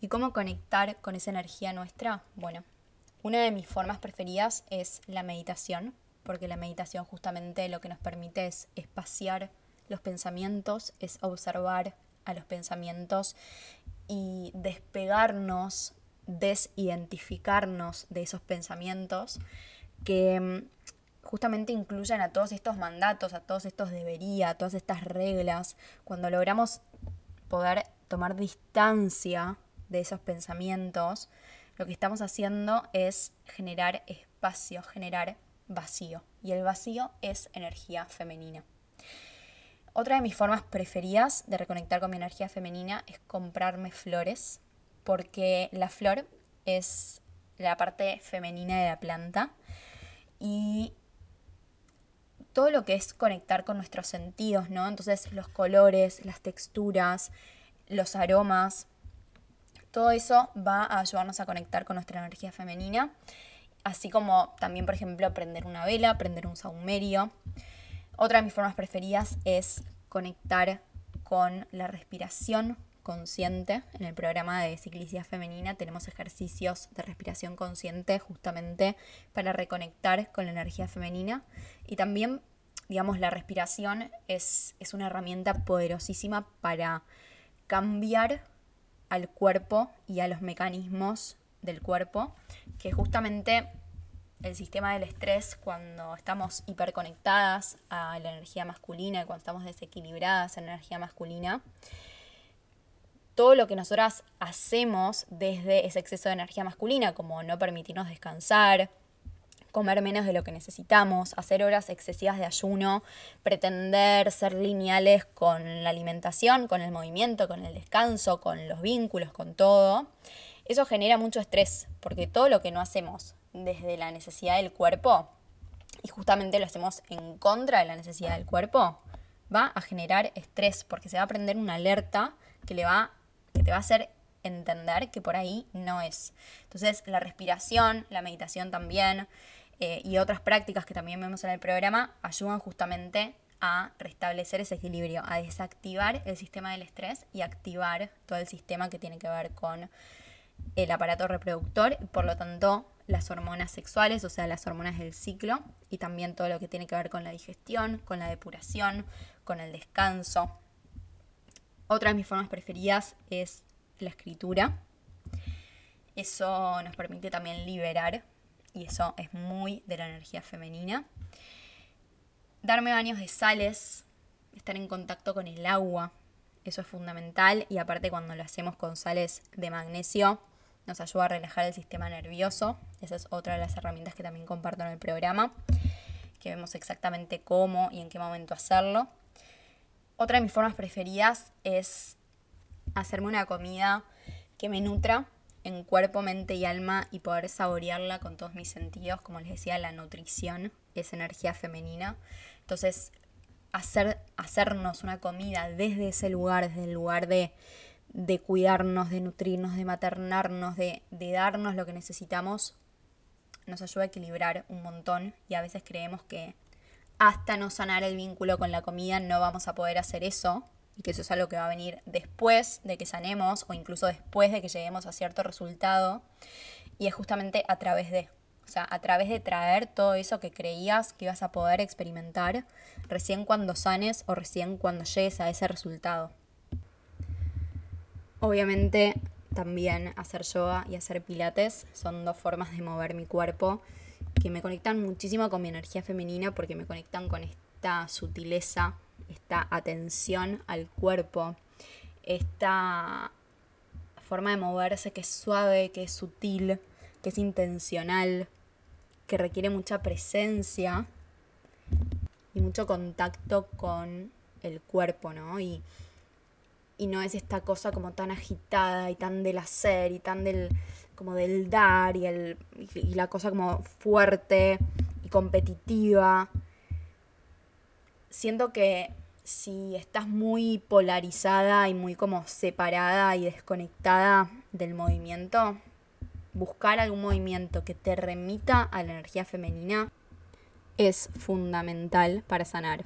¿Y cómo conectar con esa energía nuestra? Bueno, una de mis formas preferidas es la meditación porque la meditación justamente lo que nos permite es espaciar los pensamientos, es observar a los pensamientos y despegarnos, desidentificarnos de esos pensamientos que mm, justamente incluyen a todos estos mandatos, a todos estos debería, a todas estas reglas. Cuando logramos poder tomar distancia de esos pensamientos, lo que estamos haciendo es generar espacio, generar vacío. Y el vacío es energía femenina. Otra de mis formas preferidas de reconectar con mi energía femenina es comprarme flores, porque la flor es la parte femenina de la planta y todo lo que es conectar con nuestros sentidos, ¿no? Entonces los colores, las texturas, los aromas, todo eso va a ayudarnos a conectar con nuestra energía femenina así como también, por ejemplo, prender una vela, prender un saumerio. Otra de mis formas preferidas es conectar con la respiración consciente. En el programa de ciclicidad femenina tenemos ejercicios de respiración consciente justamente para reconectar con la energía femenina. Y también, digamos, la respiración es, es una herramienta poderosísima para cambiar al cuerpo y a los mecanismos del cuerpo, que justamente el sistema del estrés cuando estamos hiperconectadas a la energía masculina, cuando estamos desequilibradas la energía masculina, todo lo que nosotras hacemos desde ese exceso de energía masculina, como no permitirnos descansar, comer menos de lo que necesitamos, hacer horas excesivas de ayuno, pretender ser lineales con la alimentación, con el movimiento, con el descanso, con los vínculos, con todo, eso genera mucho estrés, porque todo lo que no hacemos desde la necesidad del cuerpo, y justamente lo hacemos en contra de la necesidad del cuerpo, va a generar estrés, porque se va a prender una alerta que, le va, que te va a hacer entender que por ahí no es. Entonces, la respiración, la meditación también, eh, y otras prácticas que también vemos en el programa, ayudan justamente a restablecer ese equilibrio, a desactivar el sistema del estrés y activar todo el sistema que tiene que ver con el aparato reproductor y por lo tanto las hormonas sexuales, o sea, las hormonas del ciclo y también todo lo que tiene que ver con la digestión, con la depuración, con el descanso. Otra de mis formas preferidas es la escritura. Eso nos permite también liberar y eso es muy de la energía femenina. Darme baños de sales, estar en contacto con el agua, eso es fundamental y aparte cuando lo hacemos con sales de magnesio, nos ayuda a relajar el sistema nervioso. Esa es otra de las herramientas que también comparto en el programa, que vemos exactamente cómo y en qué momento hacerlo. Otra de mis formas preferidas es hacerme una comida que me nutra en cuerpo, mente y alma y poder saborearla con todos mis sentidos. Como les decía, la nutrición es energía femenina. Entonces, hacer, hacernos una comida desde ese lugar, desde el lugar de de cuidarnos, de nutrirnos, de maternarnos, de, de darnos lo que necesitamos, nos ayuda a equilibrar un montón y a veces creemos que hasta no sanar el vínculo con la comida no vamos a poder hacer eso y que eso es algo que va a venir después de que sanemos o incluso después de que lleguemos a cierto resultado y es justamente a través de, o sea, a través de traer todo eso que creías que ibas a poder experimentar recién cuando sanes o recién cuando llegues a ese resultado. Obviamente también hacer yoga y hacer pilates son dos formas de mover mi cuerpo que me conectan muchísimo con mi energía femenina porque me conectan con esta sutileza, esta atención al cuerpo, esta forma de moverse que es suave, que es sutil, que es intencional, que requiere mucha presencia y mucho contacto con el cuerpo, ¿no? Y y no es esta cosa como tan agitada y tan del hacer y tan del como del dar y, el, y la cosa como fuerte y competitiva. Siento que si estás muy polarizada y muy como separada y desconectada del movimiento, buscar algún movimiento que te remita a la energía femenina es fundamental para sanar.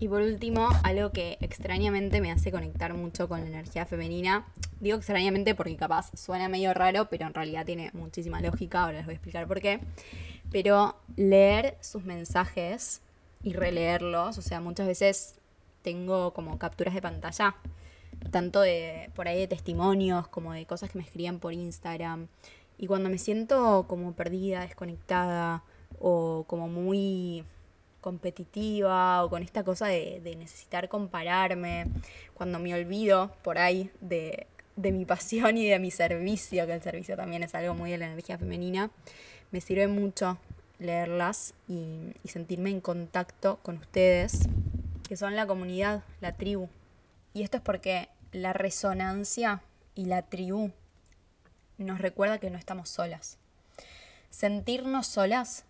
Y por último, algo que extrañamente me hace conectar mucho con la energía femenina. Digo extrañamente porque capaz suena medio raro, pero en realidad tiene muchísima lógica, ahora les voy a explicar por qué. Pero leer sus mensajes y releerlos, o sea, muchas veces tengo como capturas de pantalla, tanto de por ahí de testimonios como de cosas que me escribían por Instagram. Y cuando me siento como perdida, desconectada o como muy competitiva o con esta cosa de, necesitar compararme, cuando me olvido por ahí de, mi pasión y de mi servicio, que el servicio también es algo muy de la energía femenina, me sirve mucho leerlas y, y sentirme en contacto con ustedes, que son la comunidad, la tribu. Y esto es porque la resonancia y la tribu nos recuerda que no estamos solas. Sentirnos solas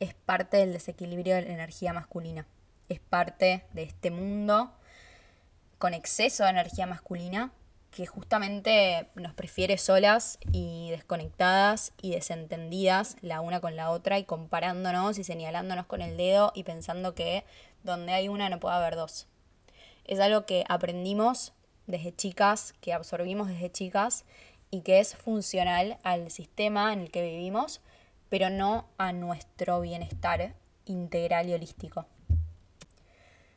es parte del desequilibrio de la energía masculina. Es parte de este mundo con exceso de energía masculina que justamente nos prefiere solas y desconectadas y desentendidas la una con la otra y comparándonos y señalándonos con el dedo y pensando que donde hay una no puede haber dos. Es algo que aprendimos desde chicas, que absorbimos desde chicas y que es funcional al sistema en el que vivimos, pero no a nuestro bienestar integral y holístico.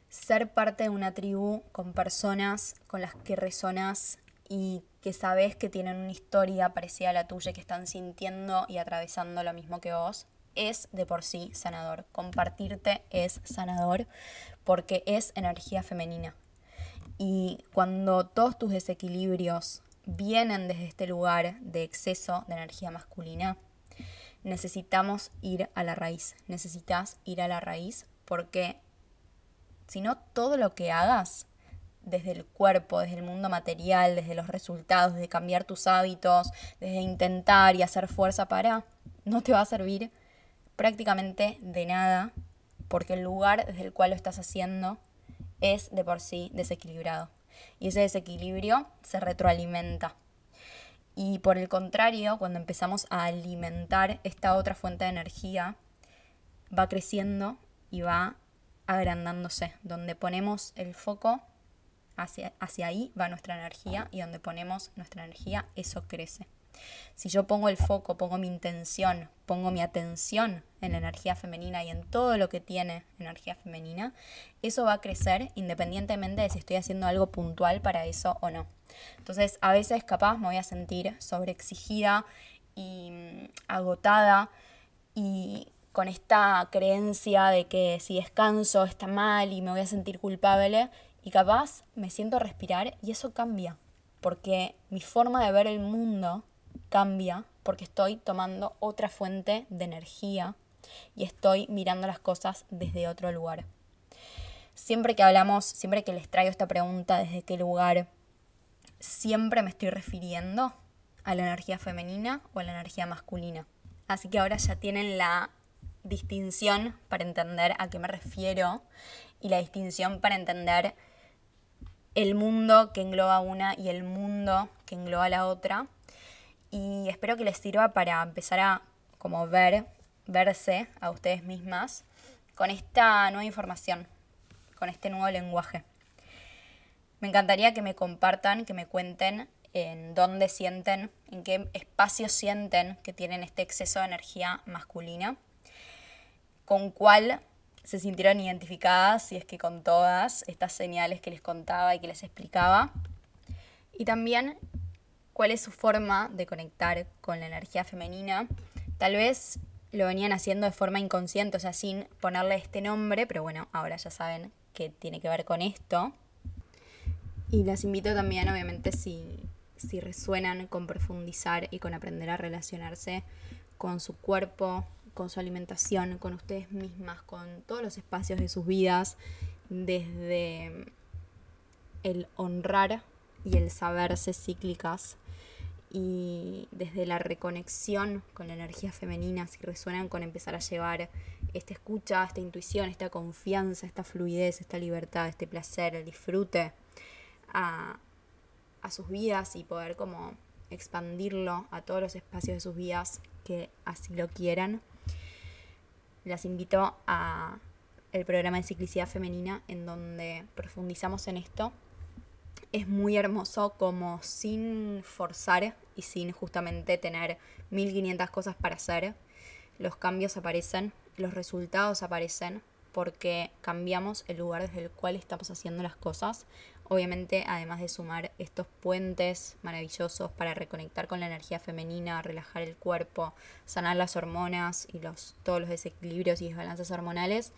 Ser parte de una tribu con personas con las que resonas y que sabes que tienen una historia parecida a la tuya, que están sintiendo y atravesando lo mismo que vos, es de por sí sanador. Compartirte es sanador porque es energía femenina. Y cuando todos tus desequilibrios vienen desde este lugar de exceso de energía masculina, necesitamos ir a la raíz. Necesitas ir a la raíz porque si no, todo lo que hagas desde el cuerpo, desde el mundo material, desde los resultados, desde cambiar tus hábitos, desde intentar y hacer fuerza para, no te va a servir prácticamente de nada porque el lugar desde el cual lo estás haciendo es de por sí desequilibrado. Y ese desequilibrio se retroalimenta. Y por el contrario, cuando empezamos a alimentar esta otra fuente de energía, va creciendo y va agrandándose. Donde ponemos el foco, hacia, hacia ahí va nuestra energía y donde ponemos nuestra energía, eso crece. Si yo pongo el foco, pongo mi intención, pongo mi atención en la energía femenina y en todo lo que tiene energía femenina, eso va a crecer independientemente de si estoy haciendo algo puntual para eso o no. Entonces, a veces capaz me voy a sentir sobreexigida y mm, agotada y con esta creencia de que si descanso está mal y me voy a sentir culpable y capaz me siento a respirar y eso cambia porque mi forma de ver el mundo cambia porque estoy tomando otra fuente de energía y estoy mirando las cosas desde otro lugar. Siempre que hablamos, siempre que les traigo esta pregunta, desde qué lugar, siempre me estoy refiriendo a la energía femenina o a la energía masculina. Así que ahora ya tienen la distinción para entender a qué me refiero y la distinción para entender el mundo que engloba una y el mundo que engloba la otra. Y espero que les sirva para empezar a como ver, verse a ustedes mismas con esta nueva información, con este nuevo lenguaje. Me encantaría que me compartan, que me cuenten en dónde sienten, en qué espacio sienten que tienen este exceso de energía masculina, con cuál se sintieron identificadas, si es que con todas estas señales que les contaba y que les explicaba. Y también cuál es su forma de conectar con la energía femenina. Tal vez lo venían haciendo de forma inconsciente, o sea, sin ponerle este nombre, pero bueno, ahora ya saben que tiene que ver con esto. Y las invito también, obviamente, si, si resuenan con profundizar y con aprender a relacionarse con su cuerpo, con su alimentación, con ustedes mismas, con todos los espacios de sus vidas, desde el honrar y el saberse cíclicas y desde la reconexión con la energía femenina, si resuenan con empezar a llevar esta escucha, esta intuición, esta confianza, esta fluidez, esta libertad, este placer, el disfrute a, sus vidas y poder como expandirlo a todos los espacios de sus vidas que así lo quieran las invito a el programa de ciclicidad femenina en donde profundizamos en esto. Es muy hermoso como sin forzar y sin justamente tener 1500 cosas para hacer, los cambios aparecen, los resultados aparecen porque cambiamos el lugar desde el cual estamos haciendo las cosas. Obviamente, además de sumar estos puentes maravillosos para reconectar con la energía femenina, relajar el cuerpo, sanar las hormonas y los, todos los desequilibrios y desbalances hormonales,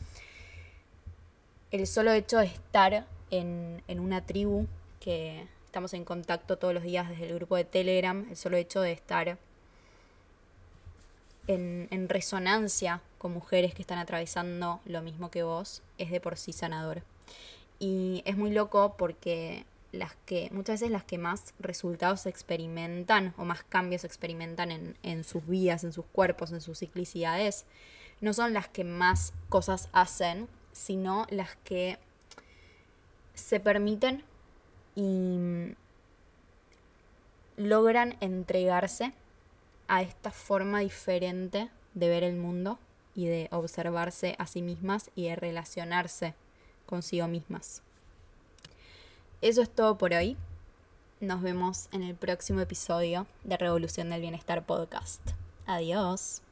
el solo hecho de estar en, en una tribu que estamos en contacto todos los días desde el grupo de Telegram, el solo hecho de estar en, en, resonancia con mujeres que están atravesando lo mismo que vos es de por sí sanador. Y es muy loco porque las que, muchas veces las que más resultados experimentan o más cambios experimentan en, en sus vidas, en sus cuerpos, en sus ciclicidades, no son las que más cosas hacen, sino las que se permiten y logran entregarse a esta forma diferente de ver el mundo y de observarse a sí mismas y de relacionarse consigo mismas. Eso es todo por hoy. Nos vemos en el próximo episodio de Revolución del Bienestar Podcast. Adiós.